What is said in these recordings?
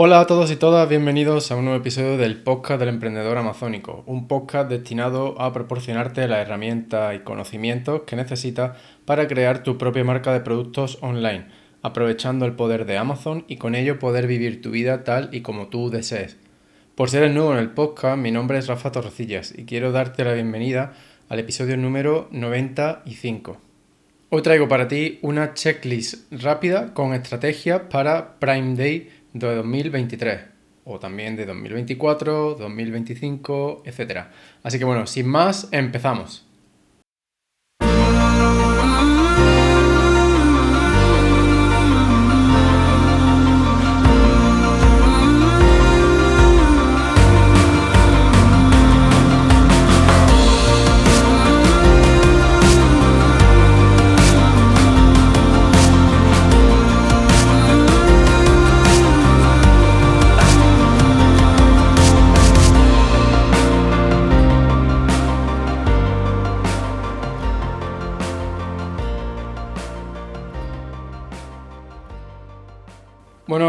Hola a todos y todas, bienvenidos a un nuevo episodio del podcast del emprendedor amazónico, un podcast destinado a proporcionarte las herramientas y conocimientos que necesitas para crear tu propia marca de productos online, aprovechando el poder de Amazon y con ello poder vivir tu vida tal y como tú desees. Por ser el nuevo en el podcast, mi nombre es Rafa Torrecillas y quiero darte la bienvenida al episodio número 95. Hoy traigo para ti una checklist rápida con estrategias para Prime Day de 2023 o también de 2024, 2025, etc. Así que bueno, sin más, empezamos.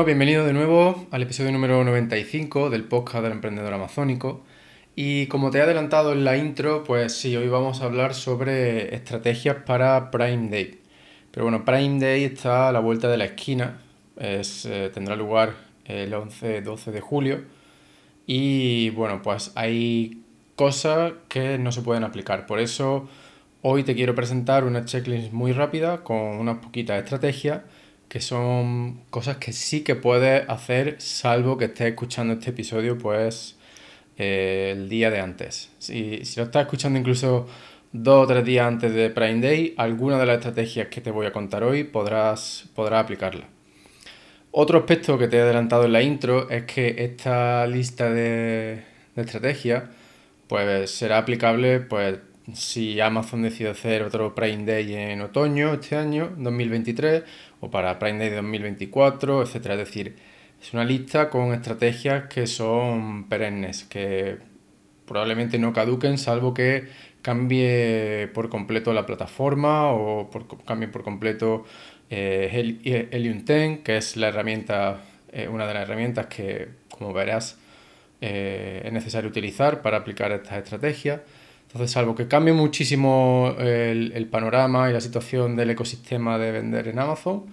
Bienvenido de nuevo al episodio número 95 del podcast del emprendedor amazónico. Y como te he adelantado en la intro, pues sí, hoy vamos a hablar sobre estrategias para Prime Day. Pero bueno, Prime Day está a la vuelta de la esquina, es, eh, tendrá lugar el 11-12 de julio. Y bueno, pues hay cosas que no se pueden aplicar. Por eso hoy te quiero presentar una checklist muy rápida con unas poquitas estrategias que son cosas que sí que puedes hacer salvo que estés escuchando este episodio pues eh, el día de antes. Si, si, lo estás escuchando incluso dos o tres días antes de Prime Day, alguna de las estrategias que te voy a contar hoy podrás, podrás aplicarla. Otro aspecto que te he adelantado en la intro es que esta lista de, de estrategias pues será aplicable pues si Amazon decide hacer otro Prime Day en otoño este año, 2023, o para Prime Day 2024, etc. Es decir, es una lista con estrategias que son perennes, que probablemente no caduquen, salvo que cambie por completo la plataforma o cambie por completo eh, Helium 10, que es la herramienta, eh, una de las herramientas que, como verás, eh, es necesario utilizar para aplicar estas estrategias. Entonces, salvo que cambie muchísimo el, panorama y la situación del ecosistema de vender en Amazon,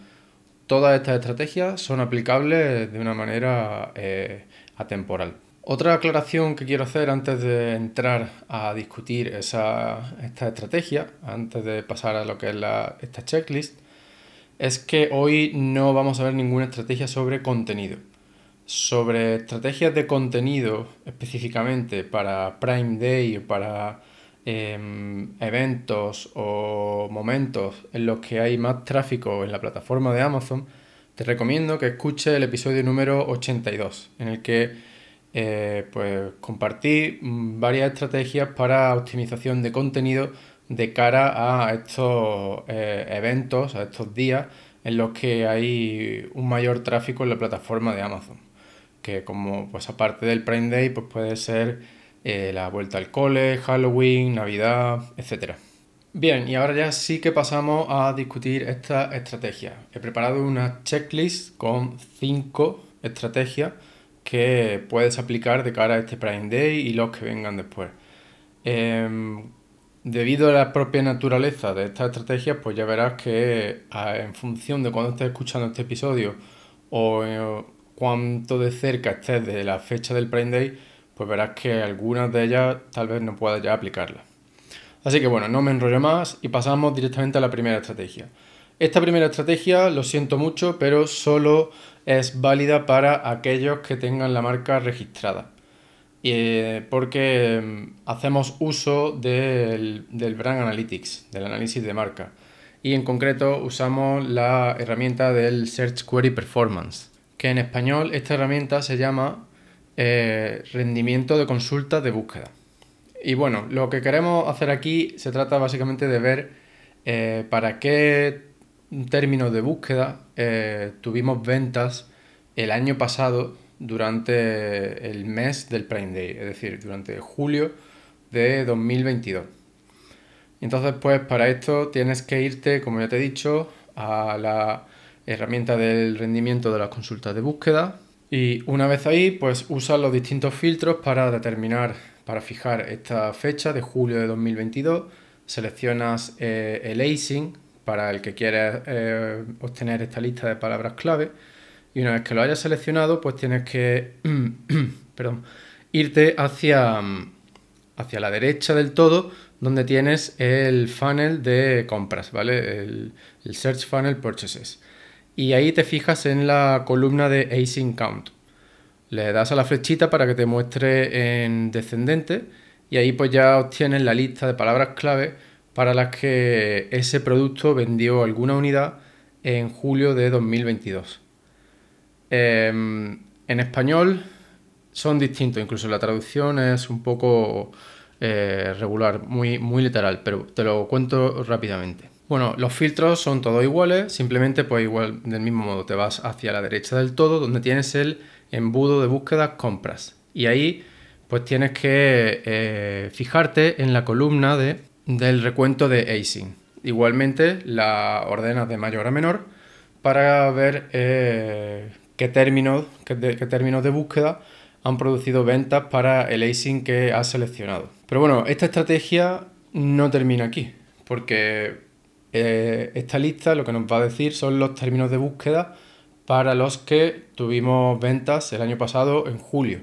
todas estas estrategias son aplicables de una manera eh, atemporal. Otra aclaración que quiero hacer antes de entrar a discutir esa, esta estrategia, antes de pasar a lo que es esta checklist, es que hoy no vamos a ver ninguna estrategia sobre contenido. Sobre estrategias de contenido específicamente para Prime Day o para Em, eventos o momentos en los que hay más tráfico en la plataforma de Amazon, te recomiendo que escuches el episodio número 82, en el que eh, pues, compartí varias estrategias para optimización de contenido de cara a estos eh, eventos, a estos días en los que hay un mayor tráfico en la plataforma de Amazon. Que como pues aparte del Prime Day, pues puede ser eh, la vuelta al cole, Halloween, Navidad, etc. Bien, y ahora ya sí que pasamos a discutir esta estrategia. He preparado una checklist con cinco estrategias que puedes aplicar de cara a este Prime Day y los que vengan después. Em, debido a la propia naturaleza de estas estrategias, pues ya verás que en función de cuando estés escuchando este episodio o eh, cuánto de cerca estés de la fecha del Prime Day, pues verás que algunas de ellas tal vez no puedas ya aplicarlas. Así que bueno, no me enrollo más y pasamos directamente a la primera estrategia. Esta primera estrategia, lo siento mucho, pero solo es válida para aquellos que tengan la marca registrada. Eh, porque mm, hacemos uso del, del Brand Analytics, del análisis de marca. Y en concreto usamos la herramienta del Search Query Performance, que en español esta herramienta se llama eh, rendimiento de consultas de búsqueda. Y bueno, lo que queremos hacer aquí se trata básicamente de ver eh, para qué términos de búsqueda eh, tuvimos ventas el año pasado durante el mes del Prime Day, es decir, durante julio de 2022. Entonces, pues para esto tienes que irte, como ya te he dicho, a la herramienta del rendimiento de las consultas de búsqueda Y una vez ahí, pues usas los distintos filtros para determinar, para fijar esta fecha de julio de 2022. Seleccionas eh, el ASIN para el que quieres eh, obtener esta lista de palabras clave. Y una vez que lo hayas seleccionado, pues tienes que perdón, irte hacia, hacia la derecha del todo, donde tienes el funnel de compras, ¿vale? El Search Funnel Purchases y ahí te fijas en la columna de Async Count. Le das a la flechita para que te muestre en descendente y ahí pues ya obtienes la lista de palabras clave para las que ese producto vendió alguna unidad en julio de 2022. Em, en español son distintos, incluso la traducción es un poco eh, regular, muy, muy literal, pero te lo cuento rápidamente. Bueno, los filtros son todos iguales, simplemente pues igual del mismo modo te vas hacia la derecha del todo donde tienes el embudo de búsqueda compras y ahí pues tienes que eh, fijarte en la columna de, del recuento de async. Igualmente la ordenas de mayor a menor para ver eh, qué, términos, qué, qué términos de búsqueda han producido ventas para el async que has seleccionado. Pero bueno, esta estrategia no termina aquí, porque eh, esta lista lo que nos va a decir son los términos de búsqueda para los que tuvimos ventas el año pasado en julio.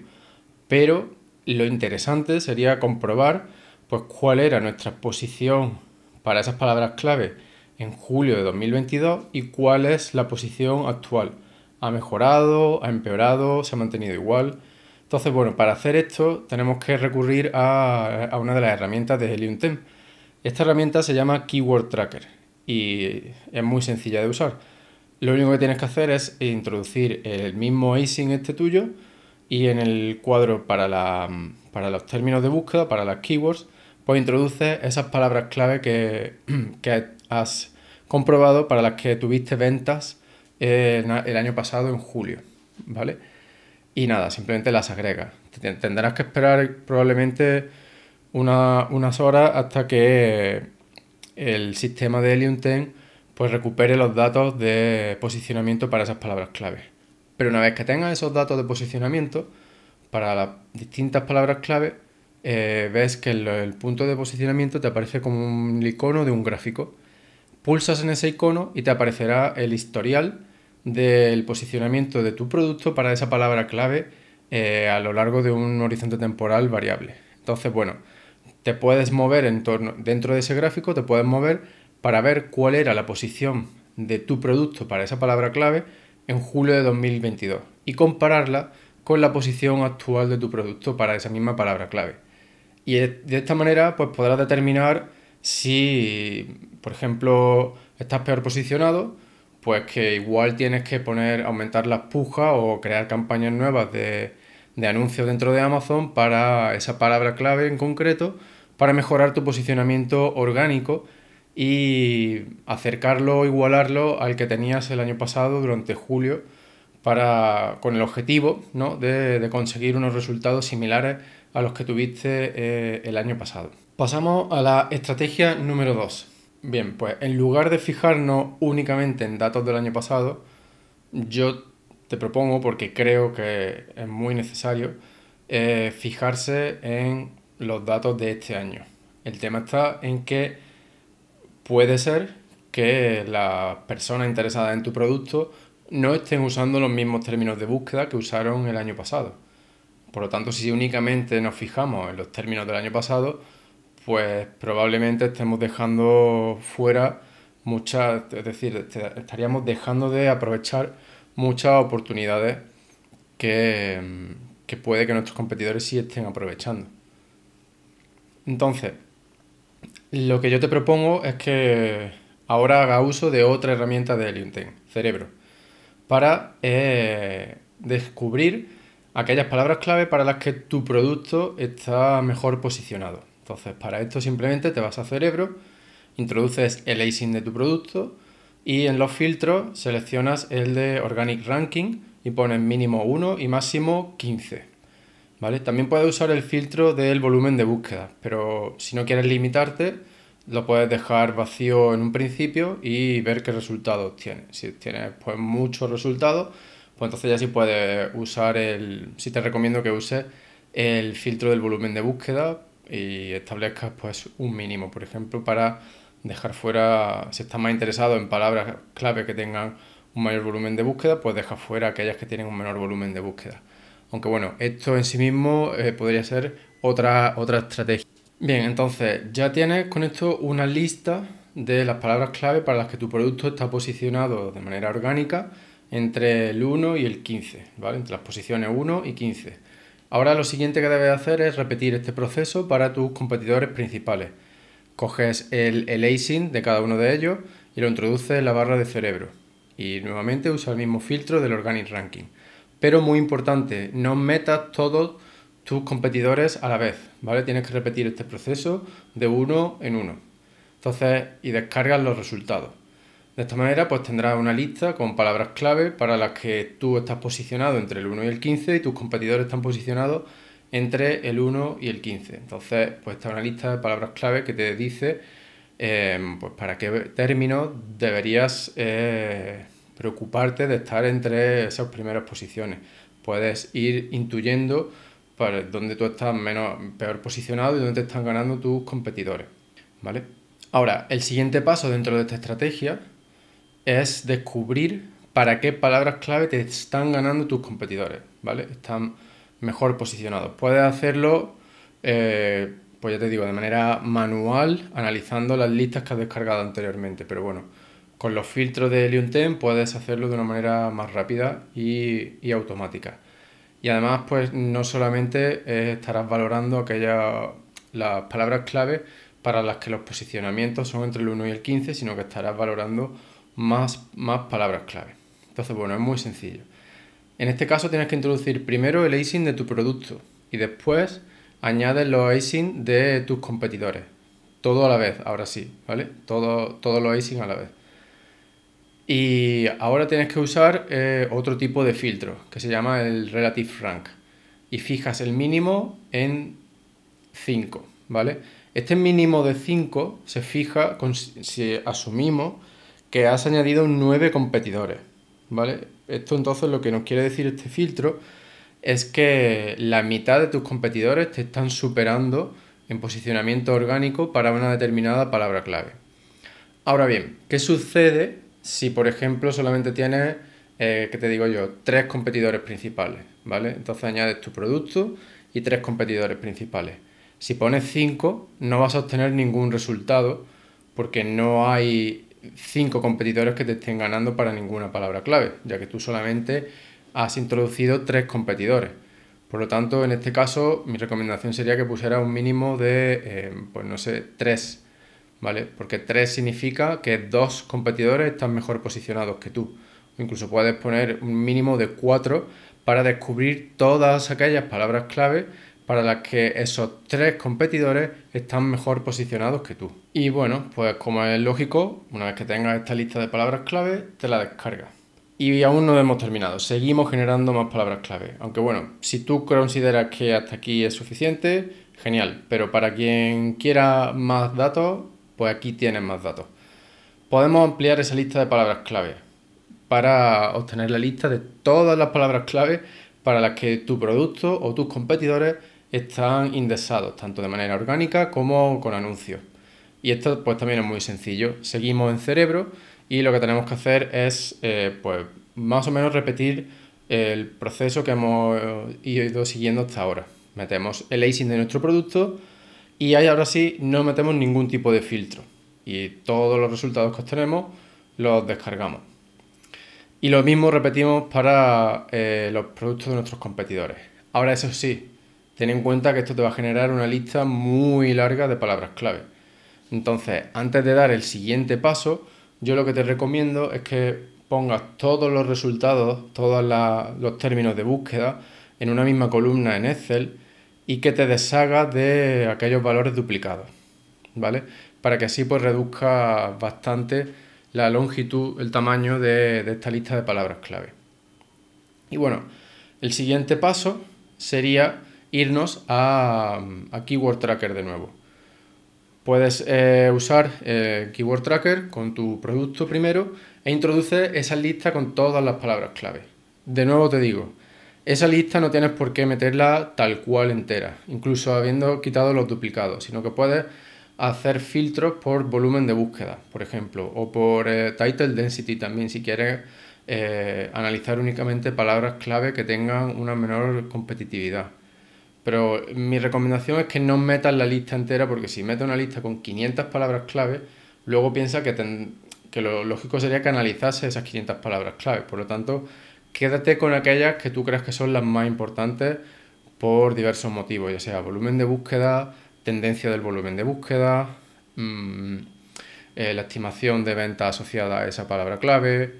Pero lo interesante sería comprobar pues, cuál era nuestra posición para esas palabras clave en julio de 2022 y cuál es la posición actual. ¿Ha mejorado? ¿Ha empeorado? ¿Se ha mantenido igual? Entonces, bueno, para hacer esto tenemos que recurrir a, a una de las herramientas de Helium 10. Esta herramienta se llama Keyword Tracker y es muy sencilla de usar. Lo único que tienes que hacer es introducir el mismo async este tuyo y en el cuadro para, la, para los términos de búsqueda, para las keywords, pues introduces esas palabras clave que, que has comprobado para las que tuviste ventas el, año pasado en julio, ¿vale? Y nada, simplemente las agregas. Tendrás que esperar probablemente unas horas hasta que el sistema de Helium 10 pues recupere los datos de posicionamiento para esas palabras clave. Pero una vez que tengas esos datos de posicionamiento para las distintas palabras clave, eh, ves que el, punto de posicionamiento te aparece como un icono de un gráfico. Pulsas en ese icono y te aparecerá el historial del posicionamiento de tu producto para esa palabra clave eh, a lo largo de un horizonte temporal variable. Entonces, bueno, te puedes mover en torno, dentro de ese gráfico, te puedes mover para ver cuál era la posición de tu producto para esa palabra clave en julio de 2022 y compararla con la posición actual de tu producto para esa misma palabra clave. Y de esta manera pues podrás determinar si, por ejemplo, estás peor posicionado, pues que igual tienes que poner, aumentar las pujas o crear campañas nuevas de, de anuncios dentro de Amazon para esa palabra clave en concreto para mejorar tu posicionamiento orgánico y acercarlo, igualarlo al que tenías el año pasado durante julio para, con el objetivo de, conseguir unos resultados similares a los que tuviste eh, el año pasado. Pasamos a la estrategia número 2. Bien, pues en lugar de fijarnos únicamente en datos del año pasado, yo te propongo, porque creo que es muy necesario, eh, fijarse en los datos de este año. El tema está en que puede ser que las personas interesadas en tu producto no estén usando los mismos términos de búsqueda que usaron el año pasado. Por lo tanto, si únicamente nos fijamos en los términos del año pasado, pues probablemente estemos dejando fuera muchas, es decir, estaríamos dejando de aprovechar muchas oportunidades que, que puede que nuestros competidores sí estén aprovechando. Entonces, lo que yo te propongo es que ahora haga uso de otra herramienta de Helium Cerebro, para eh, descubrir aquellas palabras clave para las que tu producto está mejor posicionado. Entonces, para esto simplemente te vas a Cerebro, introduces el async de tu producto y en los filtros seleccionas el de Organic Ranking y pones mínimo 1 y máximo 15. También puedes usar el filtro del volumen de búsqueda, pero si no quieres limitarte, lo puedes dejar vacío en un principio y ver qué resultados tiene. Si tienes pues, muchos resultados, pues entonces ya sí puedes usar el, sí te recomiendo que uses el filtro del volumen de búsqueda y establezcas pues un mínimo, por ejemplo, para dejar fuera, si estás más interesado en palabras clave que tengan un mayor volumen de búsqueda, pues deja fuera aquellas que tienen un menor volumen de búsqueda. Aunque bueno, esto en sí mismo eh, podría ser otra, otra estrategia. Bien, entonces ya tienes con esto una lista de las palabras clave para las que tu producto está posicionado de manera orgánica entre el 1 y el 15, ¿vale? Entre las posiciones 1 y 15. Ahora lo siguiente que debes hacer es repetir este proceso para tus competidores principales. Coges el, el de cada uno de ellos y lo introduces en la barra de cerebro. Y nuevamente usa el mismo filtro del Organic Ranking. Pero muy importante, no metas todos tus competidores a la vez, ¿vale? Tienes que repetir este proceso de uno en uno. Entonces, y descargas los resultados. De esta manera, pues tendrás una lista con palabras clave para las que tú estás posicionado entre el 1 y el 15 y tus competidores están posicionados entre el 1 y el 15. Entonces, pues está una lista de palabras clave que te dice eh, pues para qué términos deberías eh, preocuparte de estar entre esas primeras posiciones. Puedes ir intuyendo para dónde tú estás menos, peor posicionado y dónde te están ganando tus competidores. ¿Vale? Ahora, el siguiente paso dentro de esta estrategia es descubrir para qué palabras clave te están ganando tus competidores, ¿vale? Están mejor posicionados. Puedes hacerlo, eh, pues ya te digo, de manera manual, analizando las listas que has descargado anteriormente, pero bueno, con los filtros de Leonten puedes hacerlo de una manera más rápida y, automática. Y además, pues no solamente estarás valorando aquellas las palabras clave para las que los posicionamientos son entre el 1 y el 15, sino que estarás valorando más, más palabras clave. Entonces, bueno, es muy sencillo. En este caso tienes que introducir primero el ASIN de tu producto y después añades los ASIN de tus competidores. Todo a la vez, ahora sí, ¿vale? Todo, todos los ASIN a la vez. Y ahora tienes que usar eh, otro tipo de filtro que se llama el Relative Rank. Y fijas el mínimo en 5, ¿vale? Este mínimo de 5 se fija si asumimos que has añadido 9 competidores, ¿vale? Esto entonces lo que nos quiere decir este filtro es que la mitad de tus competidores te están superando en posicionamiento orgánico para una determinada palabra clave. Ahora bien, ¿qué sucede si, por ejemplo, solamente tienes, eh, ¿qué te digo yo?, tres competidores principales, ¿vale? Entonces añades tu producto y tres competidores principales. Si pones cinco, no vas a obtener ningún resultado porque no hay cinco competidores que te estén ganando para ninguna palabra clave, ya que tú solamente has introducido tres competidores. Por lo tanto, en este caso, mi recomendación sería que pusieras un mínimo de, eh, pues no sé, tres ¿vale? Porque 3 significa que dos competidores están mejor posicionados que tú. incluso puedes poner un mínimo de 4 para descubrir todas aquellas palabras clave para las que esos tres competidores están mejor posicionados que tú. Y bueno, pues como es lógico, una vez que tengas esta lista de palabras clave, te la descargas. Y aún no hemos terminado, seguimos generando más palabras clave. Aunque bueno, si tú consideras que hasta aquí es suficiente, genial. Pero para quien quiera más datos, pues aquí tienes más datos. Podemos ampliar esa lista de palabras clave para obtener la lista de todas las palabras clave para las que tu producto o tus competidores están indexados, tanto de manera orgánica como con anuncios. Y esto pues también es muy sencillo. Seguimos en cerebro y lo que tenemos que hacer es eh, pues más o menos repetir el proceso que hemos ido siguiendo hasta ahora. Metemos el ASIN de nuestro producto, y ahí ahora sí no metemos ningún tipo de filtro. Y todos los resultados que obtenemos los descargamos. Y lo mismo repetimos para eh, los productos de nuestros competidores. Ahora eso sí, ten en cuenta que esto te va a generar una lista muy larga de palabras clave. Entonces, antes de dar el siguiente paso, yo lo que te recomiendo es que pongas todos los resultados, todos los términos de búsqueda en una misma columna en Excel y que te deshagas de aquellos valores duplicados, ¿vale? Para que así pues reduzca bastante la longitud, el tamaño de, esta lista de palabras clave. Y bueno, el siguiente paso sería irnos a, Keyword Tracker de nuevo. Puedes eh, usar eh, Keyword Tracker con tu producto primero e introduce esa lista con todas las palabras clave. de nuevo te digo, esa lista no tienes por qué meterla tal cual entera, incluso habiendo quitado los duplicados, sino que puedes hacer filtros por volumen de búsqueda, por ejemplo, o por eh, title density también, si quieres eh, analizar únicamente palabras clave que tengan una menor competitividad. Pero mi recomendación es que no metas la lista entera, porque si metes una lista con 500 palabras clave, luego piensa que, que lo lógico sería que analizase esas 500 palabras clave. Por lo tanto, quédate con aquellas que tú creas que son las más importantes por diversos motivos, ya sea volumen de búsqueda, tendencia del volumen de búsqueda, mm, eh, la estimación de venta asociada a esa palabra clave,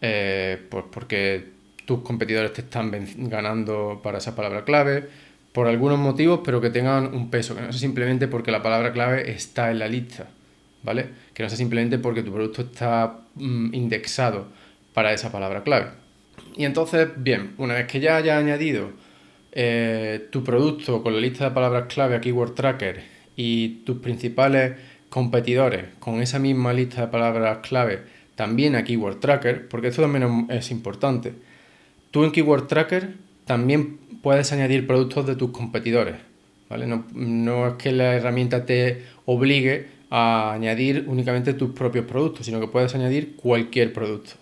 eh, pues porque tus competidores te están ganando para esa palabra clave, por algunos motivos, pero que tengan un peso, que no sea simplemente porque la palabra clave está en la lista, ¿vale? Que no sea simplemente porque tu producto está mm, indexado para esa palabra clave. Y entonces, bien, una vez que ya hayas añadido eh, tu producto con la lista de palabras clave a Keyword Tracker y tus principales competidores con esa misma lista de palabras clave también a Keyword Tracker, porque esto también es importante. Tú en Keyword Tracker también puedes añadir productos de tus competidores. ¿vale? No, no es que la herramienta te obligue a añadir únicamente tus propios productos, sino que puedes añadir cualquier producto.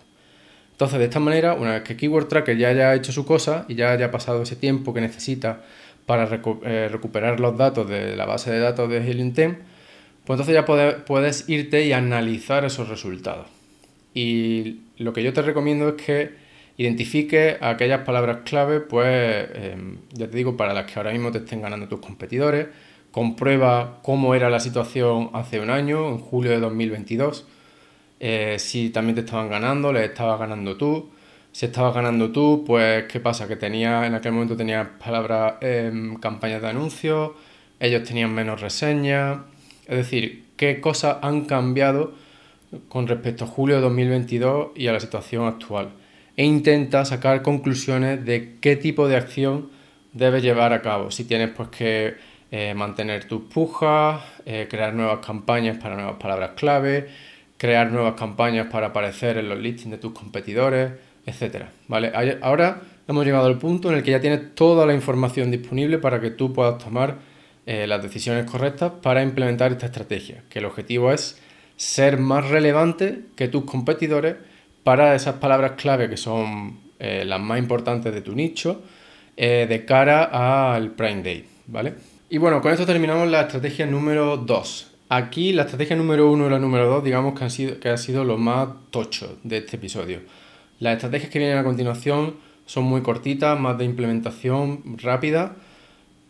Entonces, de esta manera, una vez que Keyword Tracker ya haya hecho su cosa y ya haya pasado ese tiempo que necesita para eh, recuperar los datos de la base de datos de 10, pues entonces ya puedes irte y analizar esos resultados. Y lo que yo te recomiendo es que identifiques aquellas palabras clave, pues em, ya te digo, para las que ahora mismo te estén ganando tus competidores, comprueba cómo era la situación hace un año, en julio de 2022, eh, si también te estaban ganando, les estabas ganando tú. Si estabas ganando tú, pues ¿qué pasa? Que tenía, en aquel momento tenías palabras, en campañas de anuncios, ellos tenían menos reseñas. Es decir, ¿qué cosas han cambiado con respecto a julio de 2022 y a la situación actual? E intenta sacar conclusiones de qué tipo de acción debes llevar a cabo. Si tienes pues que eh, mantener tus pujas, eh, crear nuevas campañas para nuevas palabras clave, crear nuevas campañas para aparecer en los listings de tus competidores, etc. ¿Vale? Ahora hemos llegado al punto en el que ya tienes toda la información disponible para que tú puedas tomar eh, las decisiones correctas para implementar esta estrategia, que el objetivo es ser más relevante que tus competidores para esas palabras clave que son eh, las más importantes de tu nicho eh, de cara al Prime Day, ¿vale? Y bueno, con esto terminamos la estrategia número 2, Aquí la estrategia número uno y la número dos, digamos que, han sido, que ha sido lo más tocho de este episodio. Las estrategias que vienen a continuación son muy cortitas, más de implementación rápida,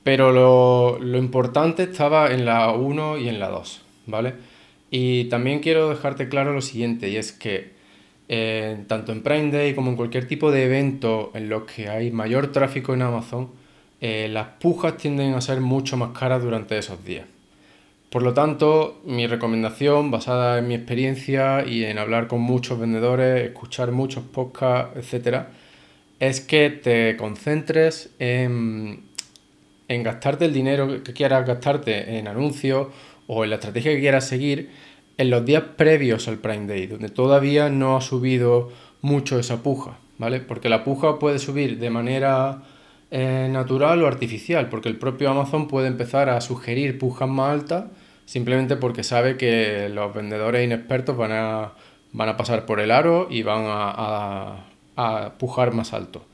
pero lo, importante estaba en la 1 y en la 2, ¿vale? Y también quiero dejarte claro lo siguiente, y es que eh, tanto en Prime Day como en cualquier tipo de evento en los que hay mayor tráfico en Amazon, eh, las pujas tienden a ser mucho más caras durante esos días. Por lo tanto, mi recomendación, basada en mi experiencia y en hablar con muchos vendedores, escuchar muchos podcasts, etc., es que te concentres en, gastarte el dinero que quieras gastarte en anuncios o en la estrategia que quieras seguir en los días previos al Prime Day, donde todavía no ha subido mucho esa puja, ¿vale? Porque la puja puede subir de manera eh, natural o artificial, porque el propio Amazon puede empezar a sugerir pujas más altas simplemente porque sabe que los vendedores inexpertos van a, van a pasar por el aro y van a, a, pujar más alto.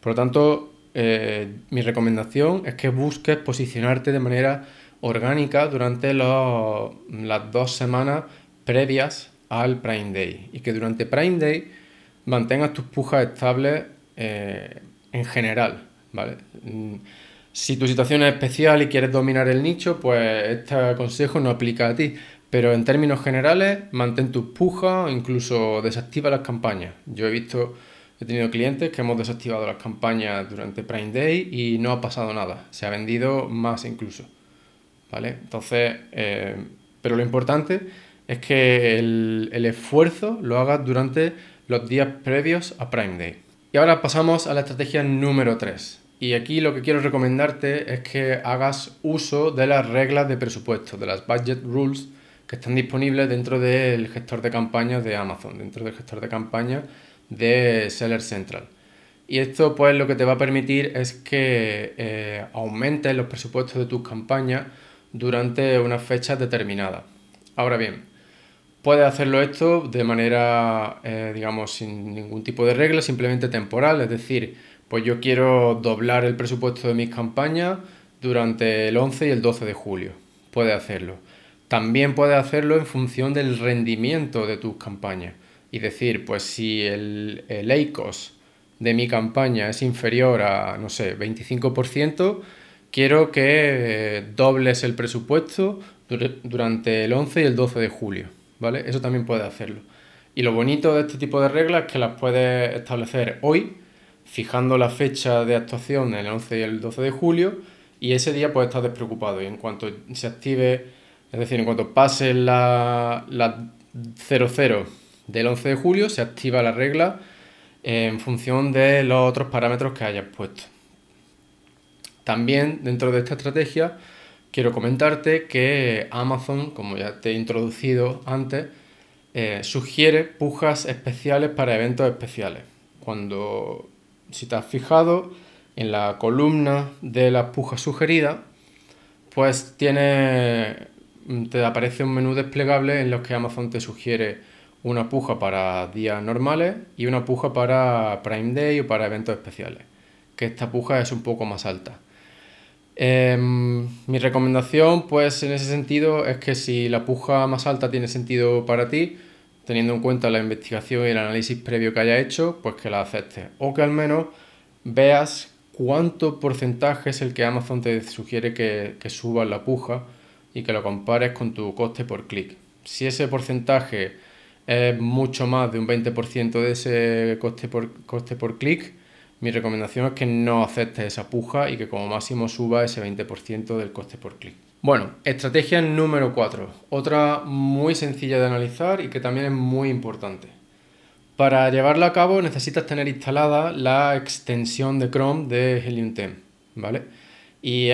Por lo tanto, eh, mi recomendación es que busques posicionarte de manera orgánica durante las dos semanas previas al Prime Day y que durante Prime Day mantengas tus pujas estables eh, en general, ¿vale? Si tu situación es especial y quieres dominar el nicho, pues este consejo no aplica a ti. Pero en términos generales, mantén tus pujas o incluso desactiva las campañas. Yo he visto, he tenido clientes que hemos desactivado las campañas durante Prime Day y no ha pasado nada. Se ha vendido más incluso. ¿Vale? Entonces, eh, pero lo importante es que el, el esfuerzo lo hagas durante los días previos a Prime Day. Y ahora pasamos a la estrategia número 3 y aquí lo que quiero recomendarte es que hagas uso de las reglas de presupuesto, de las budget rules que están disponibles dentro del gestor de campañas de Amazon, dentro del gestor de campañas de Seller Central. Y esto pues lo que te va a permitir es que eh, aumentes los presupuestos de tus campañas durante unas fechas determinadas. Ahora bien, puedes hacerlo esto de manera, eh, digamos, sin ningún tipo de regla, simplemente temporal, es decir, pues yo quiero doblar el presupuesto de mis campañas durante el 11 y el 12 de julio. Puedes hacerlo. También puedes hacerlo en función del rendimiento de tus campañas. Y decir, pues si el, el de mi campaña es inferior a, no sé, 25%, quiero que eh, dobles el presupuesto durante el 11 y el 12 de julio, ¿vale? Eso también puedes hacerlo. Y lo bonito de este tipo de reglas es que las puedes establecer hoy, fijando la fecha de actuación en el 11 y el 12 de julio, y ese día puedes estar despreocupado. Y en cuanto se active, es decir, en cuanto pase la, la 00 del 11 de julio, se activa la regla en función de los otros parámetros que hayas puesto. También dentro de esta estrategia quiero comentarte que Amazon, como ya te he introducido antes, eh, sugiere pujas especiales para eventos especiales. Cuando, si te has fijado, en la columna de las pujas sugeridas, pues tiene, te aparece un menú desplegable en los que Amazon te sugiere una puja para días normales y una puja para Prime Day o para eventos especiales, que esta puja es un poco más alta. Em, mi recomendación, pues en ese sentido, es que si la puja más alta tiene sentido para ti, teniendo en cuenta la investigación y el análisis previo que haya hecho, pues que la aceptes. O que al menos veas cuánto porcentaje es el que Amazon te sugiere que, que subas la puja y que lo compares con tu coste por clic. Si ese porcentaje es mucho más de un 20% de ese coste por, coste por clic, mi recomendación es que no aceptes esa puja y que como máximo suba ese 20% del coste por clic. Bueno, estrategia número 4, otra muy sencilla de analizar y que también es muy importante. Para llevarla a cabo necesitas tener instalada la extensión de Chrome de Helium 10, ¿vale? Y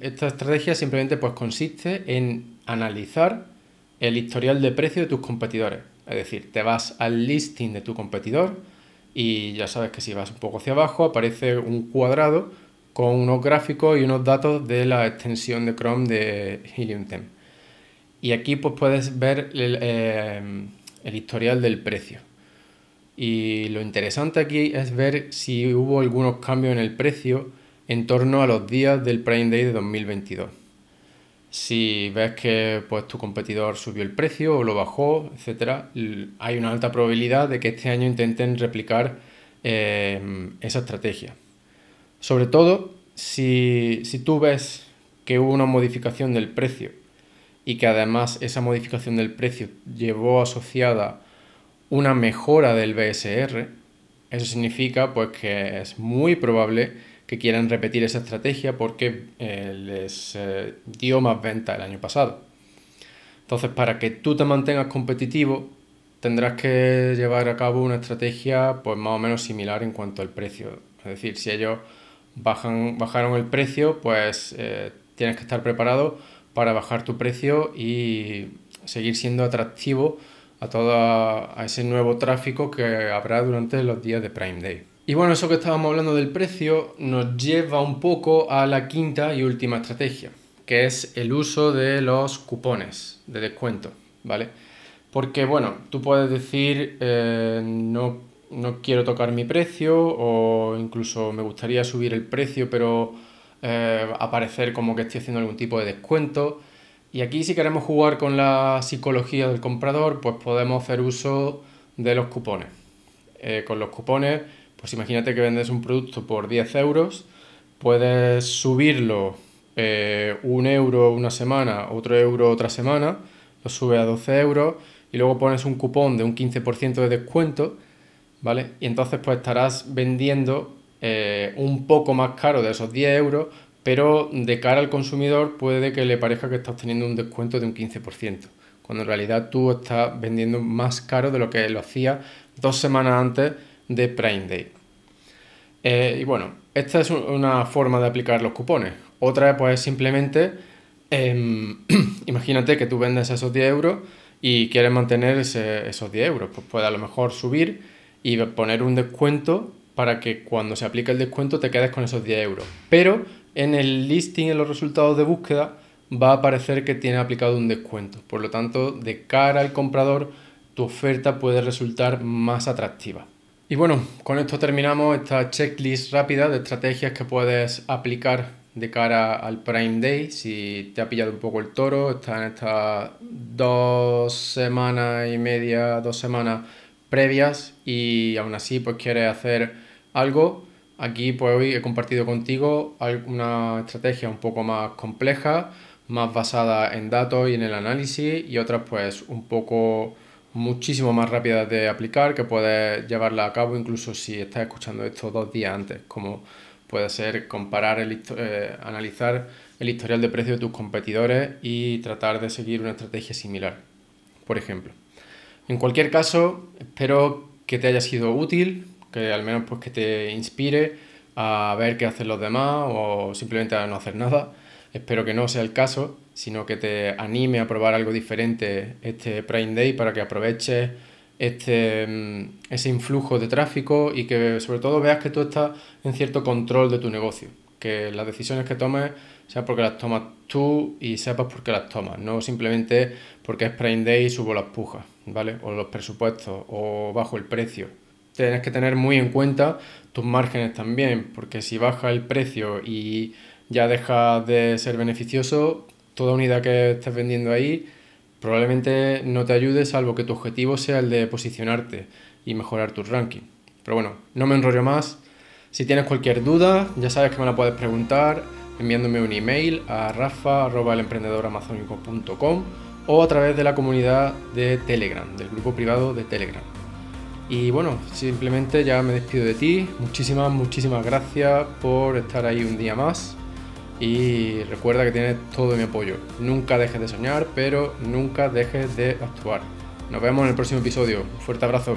esta estrategia simplemente pues consiste en analizar el historial de precio de tus competidores. Es decir, te vas al listing de tu competidor y ya sabes que si vas un poco hacia abajo aparece un cuadrado con unos gráficos y unos datos de la extensión de Chrome de Helium 10. Y aquí pues puedes ver el, eh, el historial del precio. Y lo interesante aquí es ver si hubo algunos cambios en el precio en torno a los días del Prime Day de 2022. Si ves que pues, tu competidor subió el precio o lo bajó, etc., hay una alta probabilidad de que este año intenten replicar eh, esa estrategia. Sobre todo si, si tú ves que hubo una modificación del precio y que además esa modificación del precio llevó asociada una mejora del BSR, eso significa pues que es muy probable que quieran repetir esa estrategia porque eh, les eh, dio más venta el año pasado. Entonces, para que tú te mantengas competitivo, tendrás que llevar a cabo una estrategia pues más o menos similar en cuanto al precio. Es decir, si ellos bajan, bajaron el precio, pues eh, tienes que estar preparado para bajar tu precio y seguir siendo atractivo a todo a ese nuevo tráfico que habrá durante los días de Prime Day. Y bueno, eso que estábamos hablando del precio nos lleva un poco a la quinta y última estrategia, que es el uso de los cupones de descuento, ¿vale? Porque bueno, tú puedes decir eh, no, no, quiero tocar mi precio o incluso me gustaría subir el precio pero eh, aparecer como que estoy haciendo algún tipo de descuento. Y aquí si queremos jugar con la psicología del comprador, pues podemos hacer uso de los cupones. Eh, con los cupones pues imagínate que vendes un producto por 10 euros, puedes subirlo eh, un euro una semana, otro euro otra semana, lo sube a 12 euros y luego pones un cupón de un 15% de descuento, ¿vale? Y entonces pues estarás vendiendo eh, un poco más caro de esos 10 euros, pero de cara al consumidor puede que le parezca que estás teniendo un descuento de un 15%, cuando en realidad tú estás vendiendo más caro de lo que lo hacía dos semanas antes de Prime Day. Eh, y bueno, esta es una forma de aplicar los cupones. Otra pues simplemente, em, imagínate que tú vendes esos 10 euros y quieres mantener esos 10 euros. Pues puede a lo mejor subir y poner un descuento para que cuando se aplique el descuento te quedes con esos 10 euros. Pero en el listing, en los resultados de búsqueda, va a aparecer que tiene aplicado un descuento. Por lo tanto, de cara al comprador, tu oferta puede resultar más atractiva. Y bueno, con esto terminamos esta checklist rápida de estrategias que puedes aplicar de cara al Prime Day. Si te ha pillado un poco el toro, está en estas dos semanas y media, dos semanas previas y aún así pues quieres hacer algo. Aquí pues hoy he compartido contigo una estrategia un poco más compleja, más basada en datos y en el análisis y otras pues un poco muchísimo más rápidas de aplicar que puedes llevarla a cabo incluso si estás escuchando esto dos días antes, como puede ser comparar, el, eh, analizar el historial de precio de tus competidores y tratar de seguir una estrategia similar, por ejemplo. En cualquier caso, espero que te haya sido útil, que al menos pues que te inspire a ver qué hacen los demás o simplemente a no hacer nada. Espero que no sea el caso, sino que te anime a probar algo diferente este Prime Day para que aproveches este, mm, ese influjo de tráfico y que sobre todo veas que tú estás en cierto control de tu negocio, que las decisiones que tomes sean porque las tomas tú y sepas por qué las tomas, no simplemente porque es Prime Day y subo las pujas, ¿vale? O los presupuestos o bajo el precio. Tienes que tener muy en cuenta tus márgenes también, porque si baja el precio y ya deja de ser beneficioso, toda unidad que estés vendiendo ahí probablemente no te ayude salvo que tu objetivo sea el de posicionarte y mejorar tu ranking. Pero bueno, no me enrollo más. Si tienes cualquier duda, ya sabes que me la puedes preguntar enviándome un email a rafa.elemprendedoramazónico.com o a través de la comunidad de Telegram, del grupo privado de Telegram. Y bueno, simplemente ya me despido de ti. Muchísimas, muchísimas gracias por estar ahí un día más y recuerda que tienes todo mi apoyo. Nunca dejes de soñar, pero nunca dejes de actuar. Nos vemos en el próximo episodio. Un fuerte abrazo.